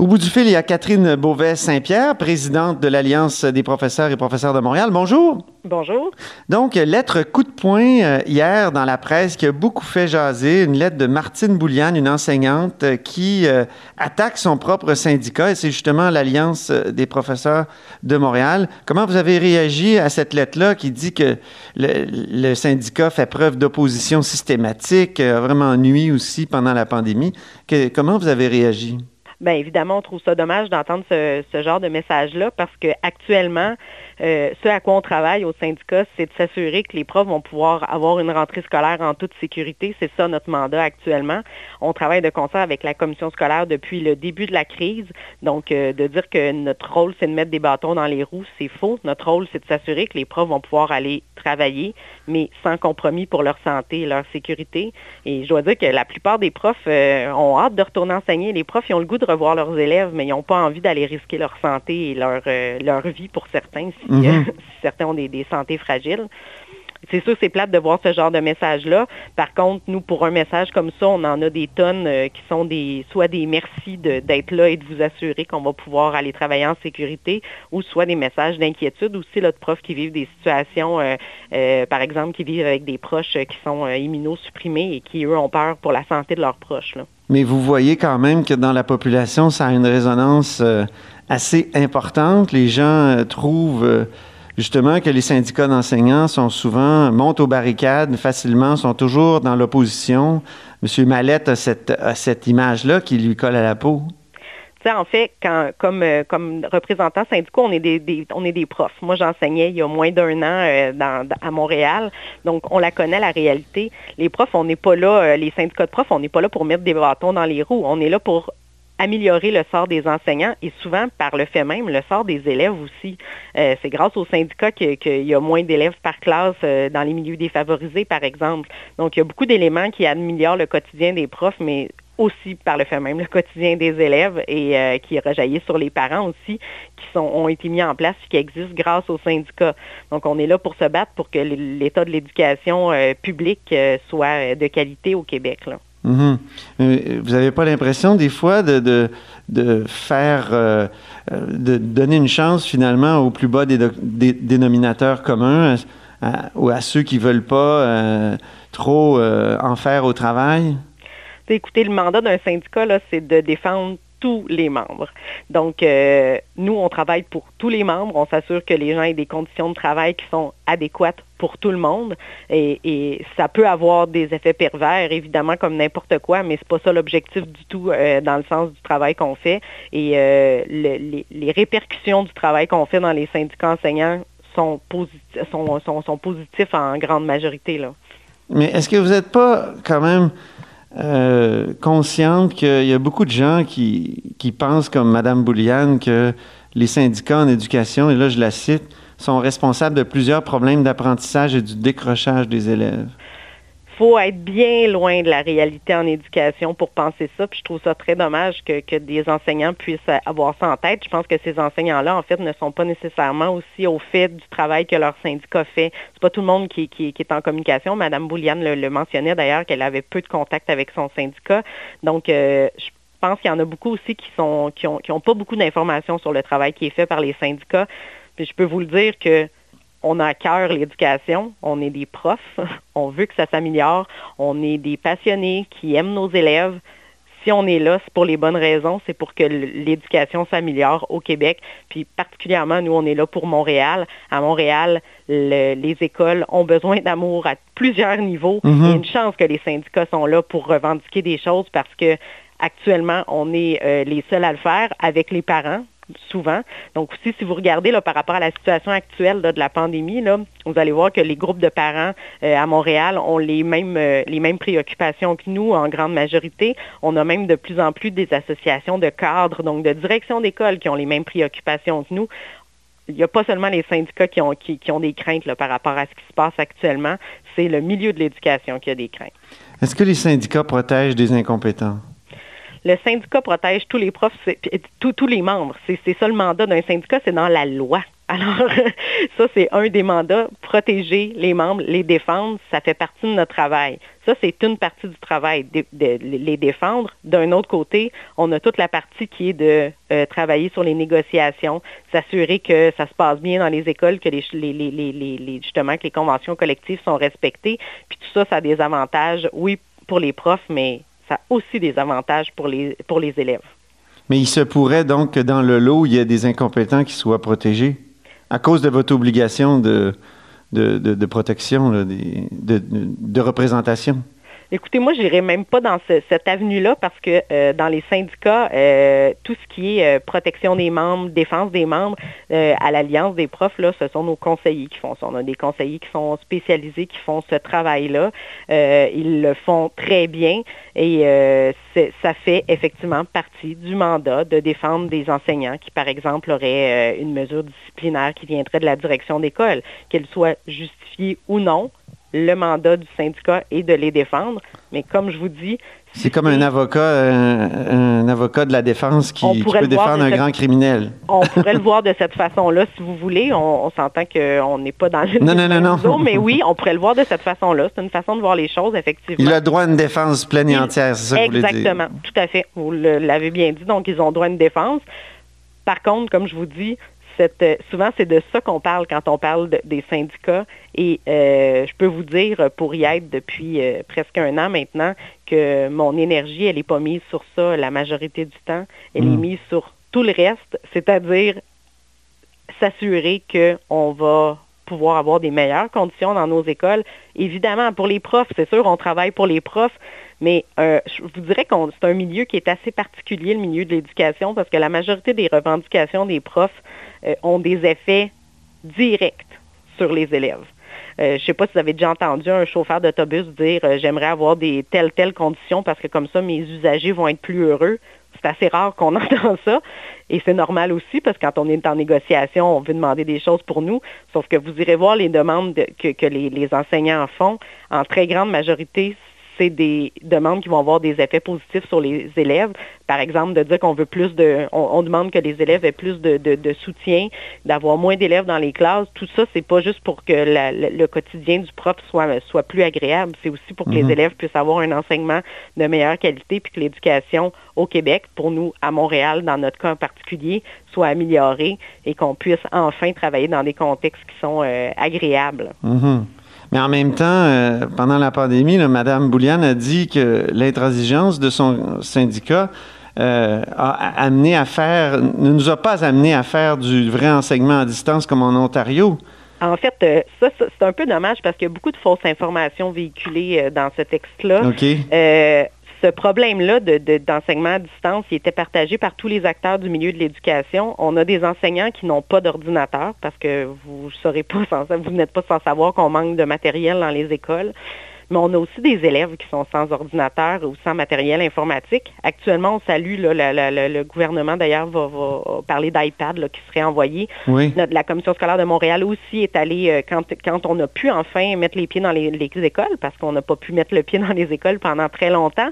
Au bout du fil, il y a Catherine Beauvais-Saint-Pierre, présidente de l'Alliance des professeurs et professeurs de Montréal. Bonjour. Bonjour. Donc, lettre coup de poing euh, hier dans la presse qui a beaucoup fait jaser, une lettre de Martine Bouliane, une enseignante euh, qui euh, attaque son propre syndicat et c'est justement l'Alliance des professeurs de Montréal. Comment vous avez réagi à cette lettre-là qui dit que le, le syndicat fait preuve d'opposition systématique, a vraiment nuit aussi pendant la pandémie? Que, comment vous avez réagi? Bien évidemment, on trouve ça dommage d'entendre ce, genre de message-là parce qu'actuellement, euh, ce à quoi on travaille au syndicat, c'est de s'assurer que les profs vont pouvoir avoir une rentrée scolaire en toute sécurité. C'est ça notre mandat actuellement. On travaille de concert avec la commission scolaire depuis le début de la crise. Donc, euh, de dire que notre rôle, c'est de mettre des bâtons dans les roues, c'est faux. Notre rôle, c'est de s'assurer que les profs vont pouvoir aller travailler, mais sans compromis pour leur santé et leur sécurité. Et je dois dire que la plupart des profs euh, ont hâte de retourner enseigner. Les profs, ils ont le goût de revoir leurs élèves, mais ils n'ont pas envie d'aller risquer leur santé et leur, euh, leur vie pour certains, si, mm -hmm. si certains ont des, des santé fragiles. C'est sûr, c'est plate de voir ce genre de message-là. Par contre, nous, pour un message comme ça, on en a des tonnes euh, qui sont des, soit des merci d'être là et de vous assurer qu'on va pouvoir aller travailler en sécurité, ou soit des messages d'inquiétude aussi là, de profs qui vivent des situations, euh, euh, par exemple, qui vivent avec des proches qui sont immunosupprimés et qui, eux, ont peur pour la santé de leurs proches. Mais vous voyez quand même que dans la population, ça a une résonance assez importante. Les gens trouvent justement que les syndicats d'enseignants sont souvent, montent aux barricades facilement, sont toujours dans l'opposition. M. Mallette a cette, image-là qui lui colle à la peau. en fait, comme, euh, comme représentant syndicaux, on est des, profs. Moi, j'enseignais il y a moins d'un an euh, à Montréal, donc on la connaît, la réalité. Les profs, on n'est pas là, euh, les syndicats de profs, on n'est pas là pour mettre des bâtons dans les roues. On est là pour améliorer le sort des enseignants et souvent par le fait même le sort des élèves aussi. Euh, c'est grâce au syndicat qu'il y a moins d'élèves par classe euh, dans les milieux défavorisés, par exemple. Donc, il y a beaucoup d'éléments qui améliorent le quotidien des profs, mais aussi par le fait même le quotidien des élèves et euh, qui rejaillissent sur les parents aussi, qui ont été mis en place et qui existent grâce au syndicat. Donc, on est là pour se battre pour que l'état de l'éducation publique soit de qualité au Québec. Mm. Vous n'avez pas l'impression des fois de, de, de faire, euh, de donner une chance finalement au plus bas des, des dénominateurs communs, à, ou à ceux qui ne veulent pas euh, trop euh, en faire au travail? Écoutez, le mandat d'un syndicat, c'est de défendre tous les membres. Donc, euh, nous, on travaille pour tous les membres. On s'assure que les gens aient des conditions de travail qui sont adéquates pour tout le monde. Et, ça peut avoir des effets pervers, évidemment, comme n'importe quoi, mais c'est pas ça l'objectif du tout euh, dans le sens du travail qu'on fait. Et euh, le, les, répercussions du travail qu'on fait dans les syndicats enseignants sont, posit sont, positifs en grande majorité. Mais est-ce que vous n'êtes pas quand même euh, consciente qu'il y a beaucoup de gens qui, qui pensent, comme Mme Bouliane, que les syndicats en éducation, et là je la cite, sont responsables de plusieurs problèmes d'apprentissage et du décrochage des élèves faut être bien loin de la réalité en éducation pour penser ça. Puis je trouve ça très dommage que, que des enseignants puissent avoir ça en tête. Je pense que ces enseignants-là, en fait, ne sont pas nécessairement aussi au fait du travail que leur syndicat fait. C'est pas tout le monde qui, qui, est en communication. Madame Bouliane le, le mentionnait d'ailleurs qu'elle avait peu de contact avec son syndicat. Donc, euh, je pense qu'il y en a beaucoup aussi qui sont qui ont, qui ont pas beaucoup d'informations sur le travail qui est fait par les syndicats. Puis je peux vous le dire que on a à cœur l'éducation, on est des profs, on veut que ça s'améliore, on est des passionnés qui aiment nos élèves. Si on est là, c'est pour les bonnes raisons, c'est pour que l'éducation s'améliore au Québec. Puis particulièrement, nous, on est là pour Montréal. À Montréal, le, les écoles ont besoin d'amour à plusieurs niveaux. Mm -hmm. Il y a une chance que les syndicats sont là pour revendiquer des choses parce que actuellement, on est euh, les seuls à le faire avec les parents souvent. Donc aussi, si vous regardez là, par rapport à la situation actuelle de la pandémie, vous allez voir que les groupes de parents euh, à Montréal ont les mêmes, euh, les mêmes préoccupations que nous en grande majorité. On a même de plus en plus des associations de cadres, donc de direction d'école qui ont les mêmes préoccupations que nous. Il n'y a pas seulement les syndicats qui ont, qui ont des craintes là, par rapport à ce qui se passe actuellement, c'est le milieu de l'éducation qui a des craintes. Est-ce que les syndicats protègent des incompétents? Le syndicat protège tous les profs, tous, tous les membres. C'est ça le mandat d'un syndicat, c'est dans la loi. Alors, ça, c'est un des mandats. Protéger les membres, les défendre, ça fait partie de notre travail. Ça, c'est une partie du travail, de, les défendre. D'un autre côté, on a toute la partie qui est de euh, travailler sur les négociations, s'assurer que ça se passe bien dans les écoles, que les, justement que les conventions collectives sont respectées. Puis tout ça, ça a des avantages, oui, pour les profs, mais ça a aussi des avantages pour les, pour les élèves. Mais il se pourrait donc que dans le lot, il y ait des incompétents qui soient protégés à cause de votre obligation de, de, protection, de, représentation? Écoutez, moi, je n'irai même pas dans cette avenue-là parce que euh, dans les syndicats, euh, tout ce qui est euh, protection des membres, défense des membres, à l'Alliance des profs, ce sont nos conseillers qui font ça. On a des conseillers qui sont spécialisés, qui font ce travail-là. ils le font très bien et ça fait effectivement partie du mandat de défendre des enseignants qui, par exemple, auraient une mesure disciplinaire qui viendrait de la direction d'école, qu'elle soit justifiée ou non le mandat du syndicat est de les défendre. Mais comme je vous dis... C'est comme un avocat, un, avocat de la défense qui, peut défendre un grand criminel. On pourrait le voir de cette façon-là, si vous voulez. On, s'entend qu'on n'est pas dans le... Non, non, non, non. mais oui, on pourrait le voir de cette façon-là. C'est une façon de voir les choses, effectivement. Il a droit à une défense pleine et entière, c'est ça que vous voulez dire? Exactement, tout à fait. Vous l'avez bien dit. Donc, ils ont droit à une défense. Par contre, comme je vous dis, euh, souvent, c'est de ça qu'on parle quand on parle des syndicats. Et euh, je peux vous dire, pour y être depuis euh, presque un an maintenant, que mon énergie, elle n'est pas mise sur ça la majorité du temps. Elle est mm. mise sur tout le reste, c'est-à-dire s'assurer qu'on va pouvoir avoir des meilleures conditions dans nos écoles. Évidemment, pour les profs, c'est sûr, on travaille pour les profs, mais je vous dirais que c'est un milieu qui est assez particulier, le milieu de l'éducation, parce que la majorité des revendications des profs euh, ont des effets directs sur les élèves. Euh, je ne sais pas si vous avez déjà entendu un chauffeur d'autobus dire euh, j'aimerais avoir des telles, telles conditions parce que comme ça, mes usagers vont être plus heureux. C'est assez rare qu'on entend ça. Et c'est normal aussi parce que quand on est en négociation, on veut demander des choses pour nous. Sauf que vous irez voir les demandes que, les, les, enseignants font. En très grande majorité, c'est des demandes qui vont avoir des effets positifs sur les élèves. Par exemple, de dire qu'on veut plus de, on, demande que les élèves aient plus de, soutien, d'avoir moins d'élèves dans les classes. Tout ça, c'est pas juste pour que le quotidien du prof soit, soit plus agréable. C'est aussi pour que les mhm. élèves puissent avoir un enseignement de meilleure qualité, puis que l'éducation au Québec, pour nous à Montréal, dans notre cas en particulier, soit améliorée et qu'on puisse enfin travailler dans des contextes qui sont euh, agréables. Mhm. Mais en même temps, euh, pendant la pandémie, Mme Bouliane a dit que l'intransigeance de son syndicat euh, a amené à faire, ne nous a pas amené à faire du vrai enseignement à distance comme en Ontario. En fait, euh, ça, c'est un peu dommage parce qu'il y a beaucoup de fausses informations véhiculées dans ce texte-là. Ce problème-là d'enseignement à distance, il était partagé par tous les acteurs du milieu de l'éducation. On a des enseignants qui n'ont pas d'ordinateur parce que vous n'êtes pas sans savoir qu'on manque de matériel dans les écoles mais on a aussi des élèves qui sont sans ordinateur ou sans matériel informatique. Actuellement, on salue, le gouvernement d'ailleurs va, parler d'iPad qui serait envoyé. la commission scolaire de Montréal aussi est allée, euh, quand, quand on a pu enfin mettre les pieds dans les, écoles, parce qu'on n'a pas pu mettre le pied dans les écoles pendant très longtemps,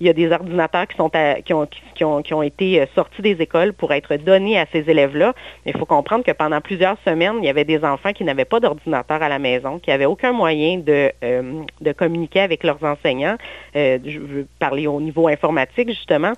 il y a des ordinateurs qui, sont qui, ont, qui, ont, qui, ont, été euh, sortis des écoles pour être donnés à ces élèves-là. Mais il faut comprendre que pendant plusieurs semaines, il y avait des enfants qui n'avaient pas d'ordinateur à la maison, qui n'avaient aucun moyen de, euh, de communiquer avec leurs enseignants. Euh, je veux parler au niveau informatique, justement.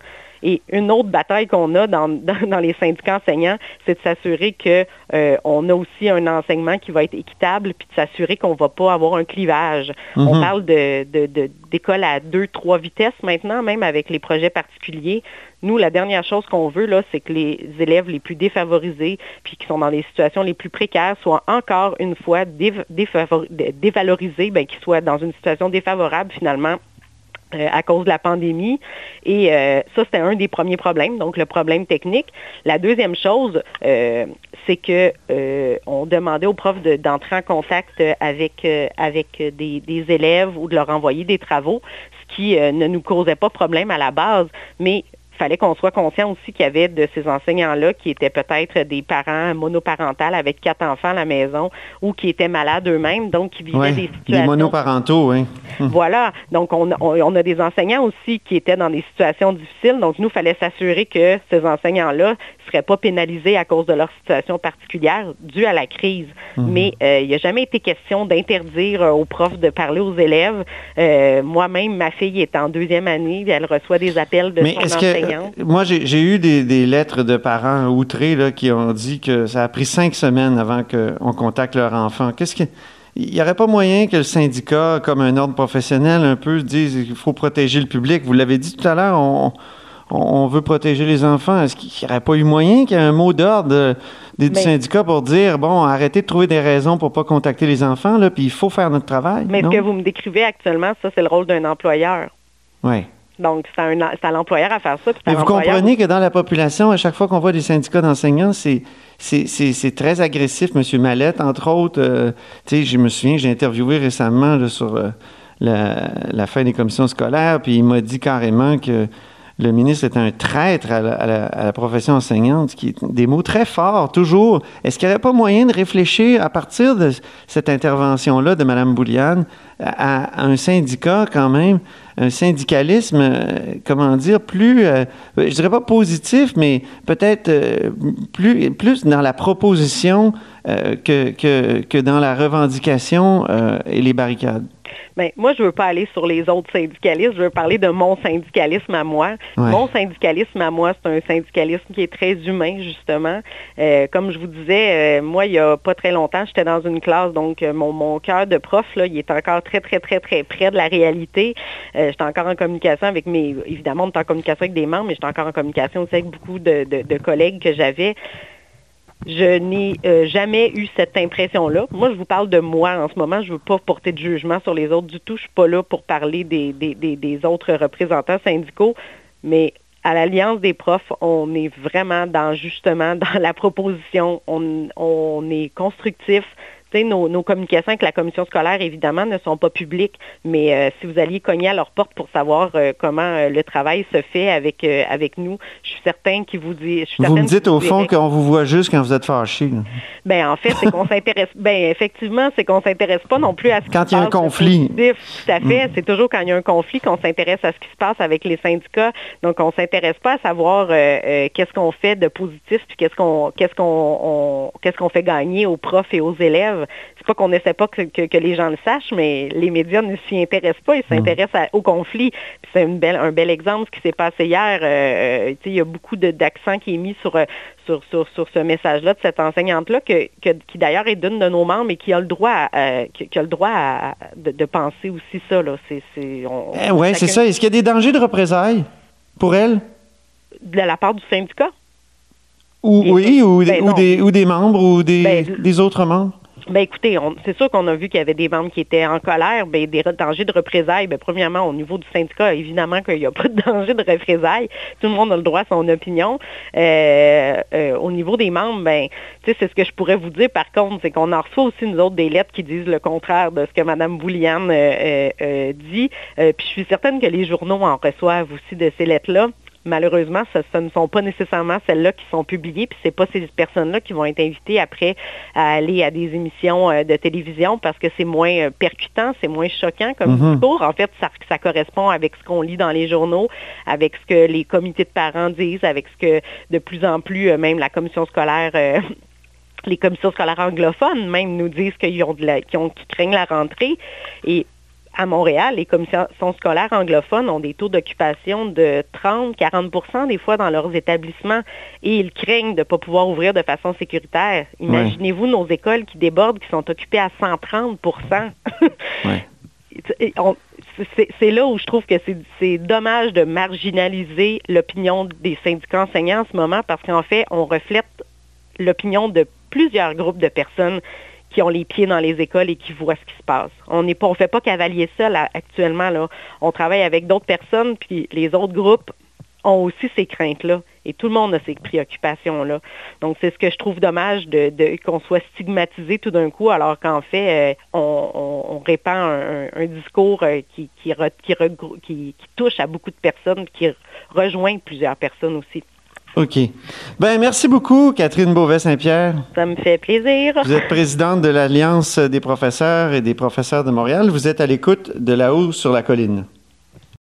Et une autre bataille qu'on a dans, dans, les syndicats enseignants, c'est de s'assurer qu'on euh, a aussi un enseignement qui va être équitable, puis de s'assurer qu'on ne va pas avoir un clivage. On mhm. parle de, d'écoles à deux, trois vitesses maintenant, même avec les projets particuliers. Nous, la dernière chose qu'on veut, là, c'est que les élèves les plus défavorisés, puis qui sont dans les situations les plus précaires, soient encore une fois dévalorisés, ben, qu'ils soient dans une situation défavorable finalement à cause de la pandémie. Et euh, ça, c'était un des premiers problèmes, donc le problème technique. La deuxième chose, euh, c'est que on demandait aux profs d'entrer en contact avec, avec des, des, élèves ou de leur envoyer des travaux, ce qui ne nous causait pas problème à la base, mais fallait qu'on soit conscient aussi qu'il y avait de ces enseignants-là qui étaient peut-être des parents monoparentales avec quatre enfants à la maison ou qui étaient malades eux-mêmes, donc qui vivaient des situations. Des monoparentaux, oui. Hum. Voilà. Donc, on, on, a des enseignants aussi qui étaient dans des situations difficiles. Donc, nous, il fallait s'assurer que ces enseignants-là, seraient pas pénalisés à cause de leur situation particulière due à la crise. Mhm. Mais euh, il n'y a jamais été question d'interdire euh, aux profs de parler aux élèves. Euh, moi-même, ma fille est en deuxième année, elle reçoit des appels de Mais son enseignante. moi, j'ai eu des, lettres de parents outrés là, qui ont dit que ça a pris cinq semaines avant qu'on contacte leur enfant. Qu'est-ce que il n'y aurait pas moyen que le syndicat, comme un ordre professionnel, un peu dise qu'il faut protéger le public? Vous l'avez dit tout à l'heure, on, on veut protéger les enfants. Est-ce qu'il n'y aurait pas eu moyen qu'il y ait un mot d'ordre des ben syndicats pour dire, bon, arrêtez de trouver des raisons pour ne pas contacter les enfants, là, puis il faut faire notre travail? Mais ce que vous me décrivez actuellement, ça, c'est le rôle d'un employeur. Oui. Donc, c'est à l'employeur à faire ça. Mais vous comprenez que dans la population, à chaque fois qu'on voit des syndicats d'enseignants, c'est c'est très agressif. M. Mallette, entre autres, euh, tu sais, je me souviens, j'ai interviewé récemment sur euh, la, la, fin des commissions scolaires, puis il m'a dit carrément que le ministre est un traître à la, profession enseignante, qui des mots très forts, toujours. Est-ce qu'il n'y aurait pas moyen de réfléchir à partir de cette intervention-là de Mme Bouliane à, un syndicat quand même, un syndicalisme, euh, comment dire, plus, euh, je dirais pas positif, mais peut-être euh, plus, plus dans la proposition que, que, que, dans la revendication et les barricades? Ben, moi, je ne veux pas aller sur les autres syndicalistes, je veux parler de mon syndicalisme à moi. Mon syndicalisme à moi, c'est un syndicalisme qui est très humain, justement. Euh, comme je vous disais, euh, moi, il n'y a pas très longtemps, j'étais dans une classe, donc euh, mon, mon cœur de prof, là, il est encore très, très, très, très près de la réalité. j'étais encore en communication avec mes... Évidemment, on est en communication avec des membres, mais j'étais encore en communication aussi avec beaucoup de, de collègues que j'avais. Je n'ai euh, jamais eu cette impression-là. Moi, je vous parle de moi en ce moment. Je ne veux pas porter de jugement sur les autres du tout. Je ne suis pas là pour parler des, des, autres représentants syndicaux. Mais à l'Alliance des profs, on est vraiment dans justement dans la proposition. On, on est constructif. Nos, communications avec la commission scolaire, évidemment, ne sont pas publiques, mais euh, si vous alliez cogner à leur porte pour savoir euh, comment euh, le travail se fait avec, avec nous, je suis certain qu'ils vous disent... Vous me dites au fond qu'on vous voit juste quand vous êtes fâché. Ben en fait, c'est qu'on s'intéresse... Ben effectivement, c'est qu'on s'intéresse pas non plus à ce qui Quand il y a un conflit. Tout à fait. Mm. C'est toujours quand il y a un conflit qu'on s'intéresse à ce qui se passe avec les syndicats. Donc, on s'intéresse pas à savoir qu'est-ce qu'on fait de positif, puis qu'est-ce qu'on qu'est-ce qu'on qu'est-ce qu'on fait gagner aux profs et aux élèves c'est pas qu'on essaie pas que, les gens le sachent, mais les médias ne s'y intéressent pas, ils s'intéressent au conflit. c'est un bel exemple ce qui s'est passé hier. Euh, euh, il y a beaucoup d'accent qui est mis euh, sur, sur, sur, ce message-là de cette enseignante-là, qui d'ailleurs est d'une de nos membres et qui a le droit, qui, a le droit de, penser aussi ça. C'est, eh oui, c'est ça. Est-ce qu'il y a des dangers de représailles pour elle? De la part du syndicat? Ou, oui, ou, ben des, ou, des, membres ou des, ben, des autres membres? Ben écoutez, c'est sûr qu'on a vu qu'il y avait des membres qui étaient en colère, ben, des dangers de représailles. Ben, premièrement, au niveau du syndicat, évidemment qu'il n'y a pas de danger de représailles. Tout le monde a le droit à son opinion. Euh, euh, au niveau des membres, ben, c'est ce que je pourrais vous dire par contre, c'est qu'on en reçoit aussi nous autres des lettres qui disent le contraire de ce que Mme Bouliane euh, dit. puis je suis certaine que les journaux en reçoivent aussi de ces lettres-là malheureusement, ce, ne sont pas nécessairement celles-là qui sont publiées, puis c'est pas ces personnes-là qui vont être invitées après à aller à des émissions euh, de télévision parce que c'est moins euh, percutant, c'est moins choquant comme mm-hmm. discours. En fait, ça, ça correspond avec ce qu'on lit dans les journaux, avec ce que les comités de parents disent, avec ce que de plus en plus euh, même la commission scolaire les commissions scolaires anglophones même nous disent qu'ils ont de la, ont, qu'ils craignent la rentrée. Et à Montréal, les commissions scolaires anglophones ont des taux d'occupation de 30-40% des fois dans leurs établissements et ils craignent de ne pas pouvoir ouvrir de façon sécuritaire. Imaginez-vous nos écoles qui débordent, qui sont occupées à 130% C'est là où je trouve que c'est dommage de marginaliser l'opinion des syndicats enseignants en ce moment parce qu'en fait, on reflète l'opinion de plusieurs groupes de personnes qui ont les pieds dans les écoles et qui voient ce qui se passe. On ne fait pas cavalier ça actuellement. On travaille avec d'autres personnes, puis les autres groupes ont aussi ces craintes-là. Et tout le monde a ces préoccupations-là. Donc, c'est ce que je trouve dommage de, qu'on soit stigmatisé tout d'un coup, alors qu'en fait, euh, on, répand un, discours euh, qui, qui, qui, touche à beaucoup de personnes, qui rejoint plusieurs personnes aussi. OK. Ben merci beaucoup, Catherine Beauvais-Saint-Pierre. Ça me fait plaisir. Vous êtes présidente de l'Alliance des professeurs et des professeurs de Montréal. Vous êtes à l'écoute de là-haut sur la colline.